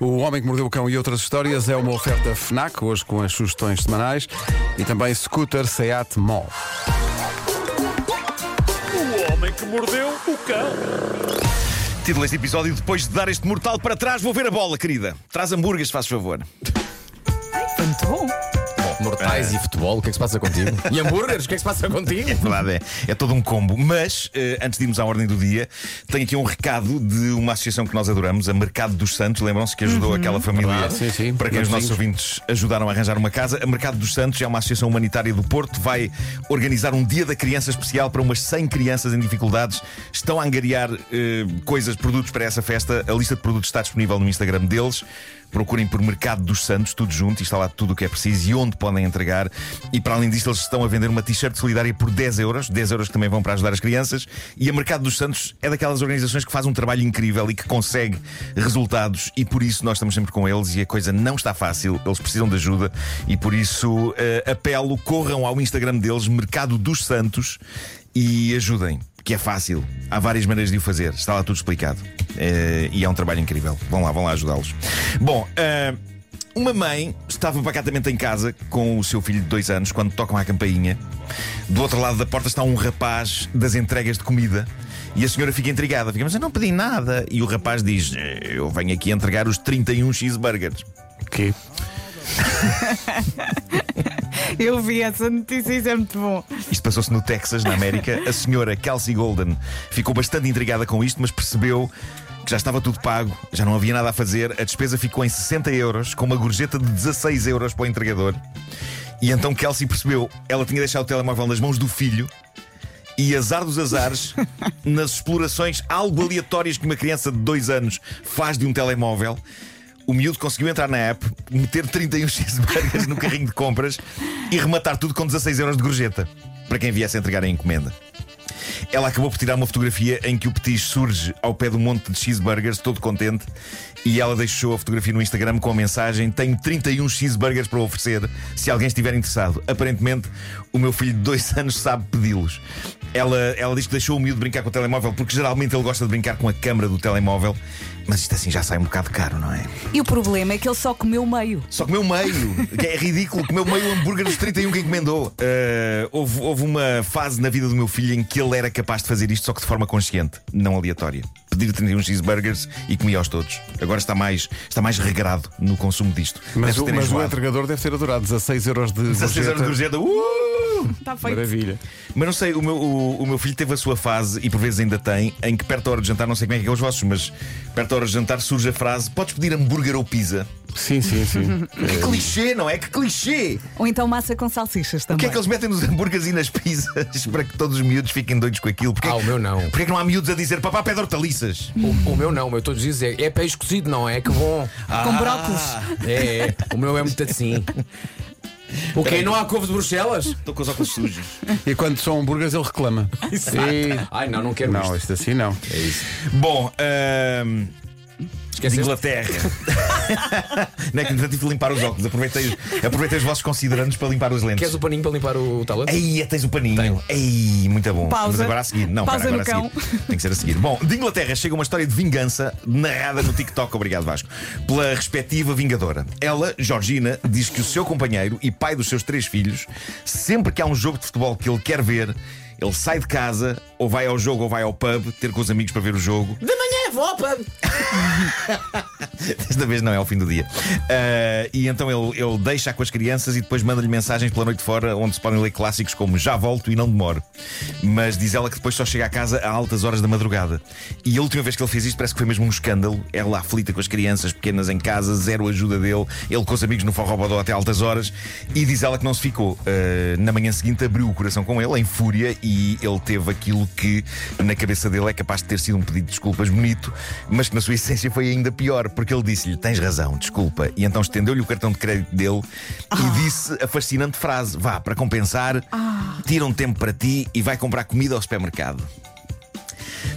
O Homem que Mordeu o Cão e outras histórias é uma oferta FNAC, hoje com as sugestões semanais, e também Scooter Seat Mall. O homem que mordeu o cão. Título deste episódio: Depois de dar este mortal para trás, vou ver a bola, querida. Traz hambúrgueres, se faz favor. Muito bom. Mortais e futebol, o que é que se passa contigo? E hambúrgueres, o que é que se passa contigo? É verdade, é, é todo um combo. Mas, eh, antes de irmos à ordem do dia, tenho aqui um recado de uma associação que nós adoramos, a Mercado dos Santos. Lembram-se que ajudou aquela família Verdade, sim, sim. para quem os nossos ouvintes ajudaram a arranjar uma casa. A Mercado dos Santos é uma associação humanitária do Porto, vai organizar um dia da criança especial para umas 100 crianças em dificuldades. Estão a angariar eh, coisas, produtos para essa festa. A lista de produtos está disponível no Instagram deles. Procurem por Mercado dos Santos, tudo junto, e está lá tudo o que é preciso e onde podem entregar. E para além disto, eles estão a vender uma t-shirt solidária por 10 euros, 10 euros que também vão para ajudar as crianças. E a Mercado dos Santos é daquelas organizações que faz um trabalho incrível e que consegue resultados, e por isso nós estamos sempre com eles. E a coisa não está fácil, eles precisam de ajuda, e por isso eh, apelo, corram ao Instagram deles, Mercado dos Santos, e ajudem. Que é fácil, há várias maneiras de o fazer, está lá tudo explicado. Eh, e é um trabalho incrível. Vão lá, vão lá ajudá-los. Bom, eh, uma mãe estava pacatamente em casa com o seu filho de dois anos quando tocam à campainha. Do outro lado da porta está um rapaz das entregas de comida. E a senhora fica intrigada, fica, mas eu não pedi nada. E o rapaz diz: "Eh, Eu venho aqui entregar os 31 cheeseburgers. Que? Eu vi essa notícia, isso é muito bom. Isto passou-se no Texas, na América. A senhora Kelsey Golden ficou bastante intrigada com isto, mas percebeu que já estava tudo pago, já não havia nada a fazer. A despesa ficou em 60 euros, com uma gorjeta de 16 euros para o entregador. E então Kelsey percebeu, ela tinha deixado o telemóvel nas mãos do filho. E azar dos azares, nas explorações algo aleatórias que uma criança de dois anos faz de um telemóvel, o miúdo conseguiu entrar na app, meter 31 cheeseburgers no carrinho de compras e rematar tudo com 16 euros de gorjeta para quem viesse entregar a encomenda. Ela acabou por tirar uma fotografia em que o petis surge ao pé do monte de cheeseburgers, todo contente, e ela deixou a fotografia no Instagram com a mensagem: Tenho 31 cheeseburgers para oferecer se alguém estiver interessado. Aparentemente, o meu filho de dois anos sabe pedi-los. Ela, ela diz que deixou o miúdo brincar com o telemóvel porque geralmente ele gosta de brincar com a câmara do telemóvel, mas isto assim já sai um bocado caro, não é? E o problema é que ele só comeu meio. Só comeu meio, que é ridículo, comeu meio hambúrguer dos 31 que encomendou. Uh, houve, houve uma fase na vida do meu filho em que ele era capaz de fazer isto, só que de forma consciente, não aleatória. Pedir 31 cheeseburgers e comia-os todos. Agora está mais, está mais regrado no consumo disto. Mas, o, mas o entregador deve ter adorado 16 euros de 16 euros de gorjeta. gorjeta. Uh! Está feito. Maravilha. Mas não sei, o meu, o, o meu filho teve a sua fase, e por vezes ainda tem, em que perto da hora de jantar, não sei como é que é os vossos, mas perto da hora de jantar surge a frase: Podes pedir hambúrguer ou pizza? Sim, sim, sim. Que clichê, não é? Que clichê! Ou então massa com salsichas O também. que é que eles metem nos hambúrgueres e nas pizzas para que todos os miúdos fiquem doidos com aquilo? Porquê, Ah, o meu não. Porquê que não há miúdos a dizer papá pede hortaliças? O, o meu não, o meu todos os dias é, é peixe cozido, não é? Que bom. Com brócolis. É, é. o meu é muito assim. O quê? Não há couve de Bruxelas? Estou com os óculos sujos. E quando são hambúrgueres, ele reclama. E- Ai, não, não quero Não, isto. isto assim não. É isso. Bom, Esqueceste? Inglaterra. não é que tive de limpar os óculos. Aproveitei, aproveitei os vossos considerandos para limpar os lentes. Queres o paninho para limpar o talento? Aí tens o paninho. Ei, muito bom. Pausa. Mas agora a seguir. Não, Pausa pera, no agora a seguir. Tem que ser a seguir. Bom, de Inglaterra chega uma história de vingança narrada no TikTok, obrigado Vasco, pela respectiva vingadora. Ela, Georgina, diz que o seu companheiro e pai dos seus três filhos, sempre que há um jogo de futebol que ele quer ver, ele sai de casa, ou vai ao jogo ou vai ao pub ter com os amigos para ver o jogo. De manhã, vou ao pub. Desta vez não é ao fim do dia. Ah, e então ele, ele deixa com as crianças e depois manda-lhe mensagens pela noite fora onde se podem ler clássicos como Já volto e não demoro. Mas diz ela que depois só chega a casa a altas horas da madrugada. E a última vez que ele fez isto parece que foi mesmo um escândalo. Ela aflita com as crianças pequenas em casa, zero ajuda dele, ele com os amigos no forró bodó até altas horas. E diz ela que não se ficou. Ah, na manhã seguinte abriu o coração com ele, em fúria, e ele teve aquilo que na cabeça dele é capaz de ter sido um pedido de desculpas bonito, mas que na sua essência foi ainda pior, porque ele disse-lhe: Tens razão, desculpa. E então estendeu-lhe o cartão de crédito dele e disse a fascinante frase: Vá, para compensar, tira um tempo para ti e vai comprar comida ao supermercado.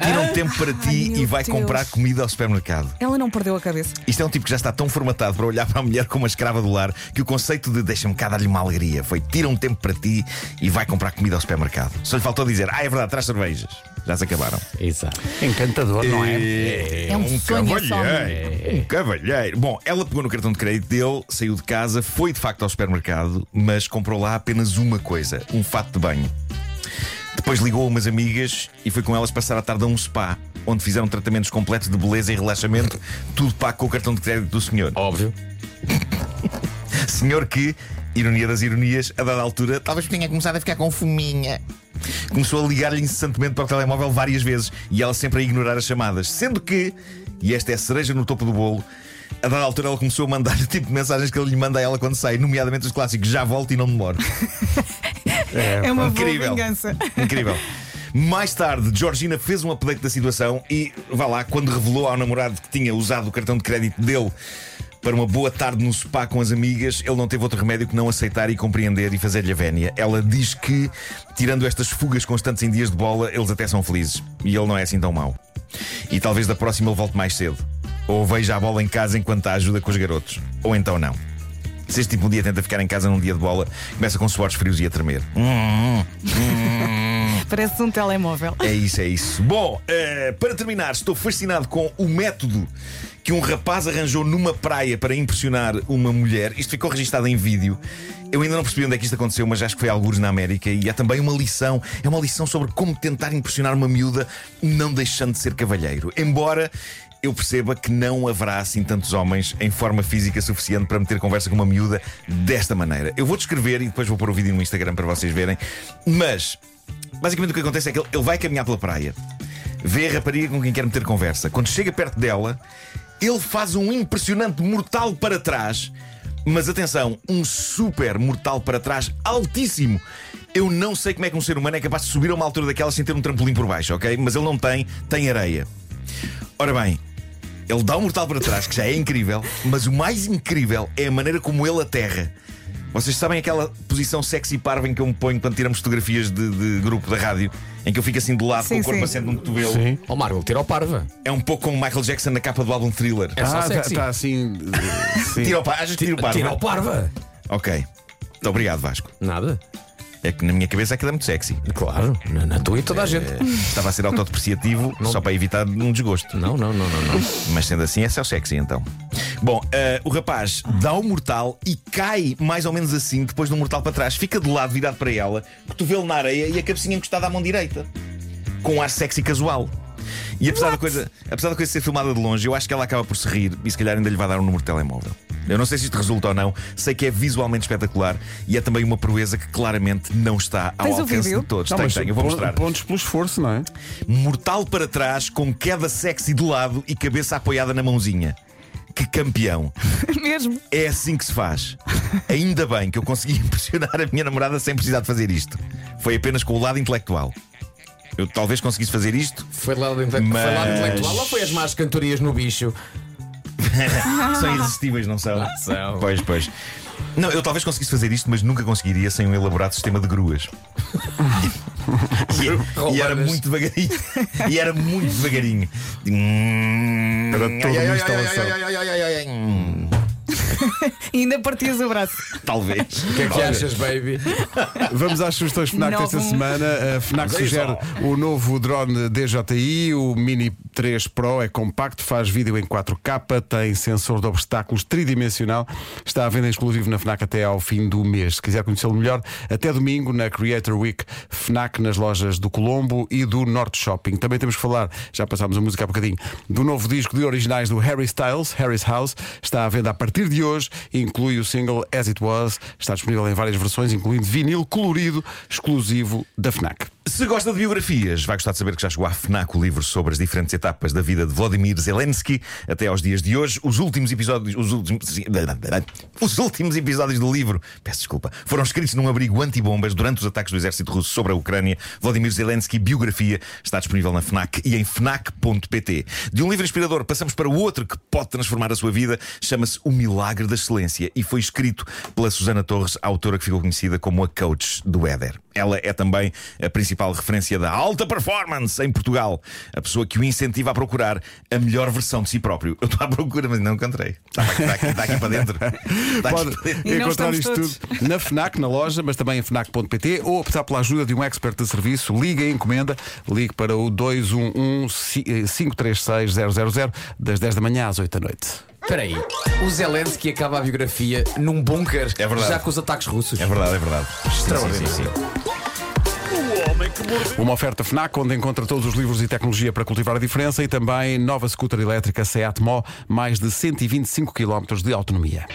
Tira um tempo para ti Ai, e vai Deus. comprar comida ao supermercado. Ela não perdeu a cabeça. Isto é um tipo que já está tão formatado para olhar para a mulher como uma escrava do lar que o conceito de deixa-me cá dar-lhe uma alegria foi tira um tempo para ti e vai comprar comida ao supermercado. Só lhe faltou dizer, ah, é verdade, traz cervejas. Já se acabaram. Exato. Encantador, não é? É um sonho esse cavalheiro. Um cavalheiro. Bom, ela pegou no cartão de crédito dele, saiu de casa, foi de facto ao supermercado, mas comprou lá apenas uma coisa: um fato de banho. Depois ligou a umas amigas e foi com elas passar a tarde a um spa, onde fizeram tratamentos completos de beleza e relaxamento, tudo pago com o cartão de crédito do senhor. Óbvio. Senhor que, ironia das ironias, a dada altura, talvez tenha começado a ficar com fominha. Começou a ligar-lhe incessantemente para o telemóvel várias vezes e ela sempre a ignorar as chamadas. Sendo que, e esta é a cereja no topo do bolo, a dada altura ela começou a mandar o tipo de mensagens que ele lhe manda a ela quando sai, nomeadamente os clássicos já volto e não demoro. É uma boa Incrível. vingança. Incrível. Mais tarde, Georgina fez um update da situação e, vá lá, quando revelou ao namorado que tinha usado o cartão de crédito dele para uma boa tarde no spa com as amigas, ele não teve outro remédio que não aceitar e compreender e fazer-lhe a vénia. Ela diz que, tirando estas fugas constantes em dias de bola, eles até são felizes. E ele não é assim tão mau. E talvez da próxima ele volte mais cedo. Ou veja a bola em casa enquanto a ajuda com os garotos. Ou então não. Se este tipo um dia tenta ficar em casa num dia de bola, começa com suores frios e a tremer. Parece um telemóvel. É isso, é isso. Bom, eh, para terminar, estou fascinado com o método que um rapaz arranjou numa praia para impressionar uma mulher. Isto ficou registado em vídeo. Eu ainda não percebi onde é que isto aconteceu, mas acho que foi alguns na América e é também uma lição. É uma lição sobre como tentar impressionar uma miúda não deixando de ser cavalheiro. Embora eu perceba que não haverá assim tantos homens em forma física suficiente para meter conversa com uma miúda desta maneira. Eu vou descrever e depois vou pôr o vídeo no Instagram para vocês verem. Mas Basicamente o que acontece é que ele, vai caminhar pela praia, vê a rapariga com quem quer meter conversa. Quando chega perto dela, ele faz um impressionante mortal para trás. Mas atenção, um super mortal para trás altíssimo. Eu não sei como é que um ser humano é capaz de subir a uma altura daquela sem ter um trampolim por baixo, ok? Mas ele não tem, tem areia. Ora bem, ele dá um mortal para trás, que já é incrível, mas o mais incrível é a maneira como ele aterra. Vocês sabem aquela posição sexy parva em que eu me ponho quando tiramos fotografias de, de grupo da rádio? Em que eu fico assim de lado Sim, com o corpo assente num cotovelo. Sim. Ó Marco, tira o parva. É um pouco como Michael Jackson na capa do álbum Thriller. É só Ah, está sexy. assim. sim. Tira o par, achas que tira o par? Tira o parva. Ok. Muito obrigado, Vasco. Nada. É que na minha cabeça aquilo é muito sexy. Claro, na, na tua e toda a gente. Eh, Estava a ser autodepreciativo só para evitar um desgosto. Não, não, não, não, não. Mas sendo assim, é só sexy então. Bom, eh, o rapaz dá o mortal e cai mais ou menos assim depois do mortal para trás. Fica de lado virado para ela, cotovelo na areia e a cabecinha encostada à mão direita. Com um ar sexy casual. E apesar da, coisa, apesar da coisa ser filmada de longe, eu acho que ela acaba por se rir e se calhar ainda lhe vai dar um número de telemóvel. Eu não sei se isto resulta ou não, sei que é visualmente espetacular e é também uma proeza que claramente não está ao Tens alcance de todos. Não, Tenho, mas tenho, eu vou mostrar. Pontos pelo esforço, não é? Mortal para trás, com queda sexy de lado e cabeça apoiada na mãozinha. Que campeão! Mesmo. É assim que se faz. Ainda bem que eu consegui impressionar a minha namorada sem precisar de fazer isto. Foi apenas com o lado intelectual. Eu talvez conseguisse fazer isto. Foi lá do inte- foi lá do Mas- intelectual. Lá foi as más cantorias no bicho. São irresistíveis, não são? são. Pois, pois. Não, eu talvez conseguisse fazer isto, mas nunca conseguiria sem um elaborado sistema de gruas. e, e era muito devagarinho. E era muito devagarinho. Era toda uma instalação. ai, ai, ai, ai, ai, ai, ai. E ainda partias o braço. Talvez. O que é que achas, baby? Vamos às sugestões FNAC Novo. desta semana. A FNAC sugere o novo drone DJI, o Mini 3 Pro. É compacto, faz vídeo em 4K, tem sensor de obstáculos tridimensional. Está à venda exclusivo na FNAC até ao fim do mês. Se quiser conhecê-lo melhor, até domingo na Creator Week FNAC nas lojas do Colombo e do Norte Shopping. Também temos que falar, já passámos a música há bocadinho, do novo disco de originais do Harry Styles, Harry's House. Está à venda a partir de hoje, inclui o single As It Was. Está disponível em várias versões, incluindo vinil colorido exclusivo da FNAC. Se gosta de biografias, vai gostar de saber que já chegou à FNAC o livro sobre as diferentes etapas da vida de Vladimir Zelensky até aos dias de hoje. Os últimos episódios, os últimos, os últimos episódios do livro, peço desculpa, foram escritos num abrigo antibombas durante os ataques do exército russo sobre a Ucrânia. Vladimir Zelensky, biografia, está disponível na FNAC e em FNAC.pt. De um livro inspirador, passamos para o outro que pode transformar a sua vida, chama-se O Milagre da Excelência e foi escrito pela Susana Torres, autora que ficou conhecida como a coach do Éder. Ela é também a principal referência da alta performance em Portugal. A pessoa que o incentiva a procurar a melhor versão de si próprio. Eu estou à procura, mas não encontrei. Está aqui, está aqui, está aqui para dentro. Está aqui Pode para dentro. E não encontrar isto todos. tudo na FNAC, na loja, mas também em FNAC.pt ou optar pela ajuda de um expert de serviço. Ligue e encomenda. Ligue para o 211-536-000 das 10 da manhã às 8 da noite. Espera aí, o Zelensky acaba a biografia num bunker É verdade. já com os ataques russos. É verdade, é verdade. Extraordinário. Sim, sim, sim. Uma oferta FNAC onde encontra todos os livros e tecnologia para cultivar a diferença e também nova scooter elétrica Seat Mó, mais de 125 km de autonomia.